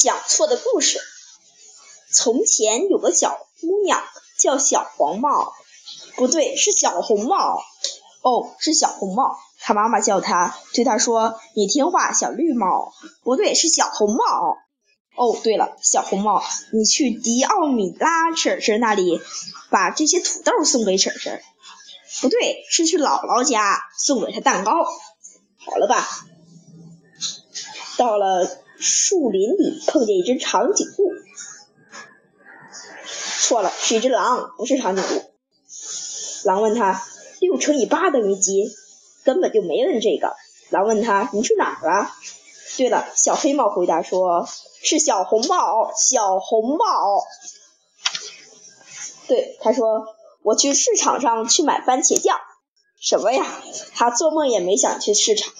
讲错的故事。从前有个小姑娘叫小黄帽，不对，是小红帽。哦，是小红帽。她妈妈叫她，对她说：“你听话，小绿帽。”不对，是小红帽。哦，对了，小红帽，你去迪奥米拉婶婶那里，把这些土豆送给婶婶。不对，是去姥姥家送给她蛋糕。好了吧？到了树林里，碰见一只长颈鹿。错了，是一只狼，不是长颈鹿。狼问他：“六乘以八等于几？”根本就没问这个。狼问他：“你去哪儿了？”对了，小黑帽回答说：“是小红帽，小红帽。”对，他说：“我去市场上去买番茄酱。”什么呀？他做梦也没想去市场。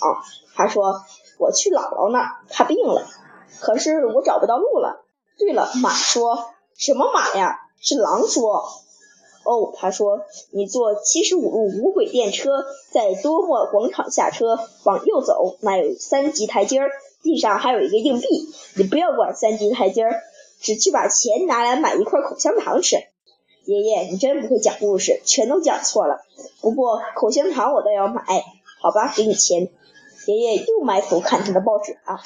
他说：“我去姥姥那儿，她病了。可是我找不到路了。”对了，马说：“什么马呀？”是狼说。哦，他说：“你坐七十五路无轨电车，在多莫广场下车，往右走，那有三级台阶儿，地上还有一个硬币。你不要管三级台阶儿，只去把钱拿来买一块口香糖吃。”爷爷，你真不会讲故事，全都讲错了。不过口香糖我倒要买，好吧，给你钱。爷爷又埋头看他的报纸啊。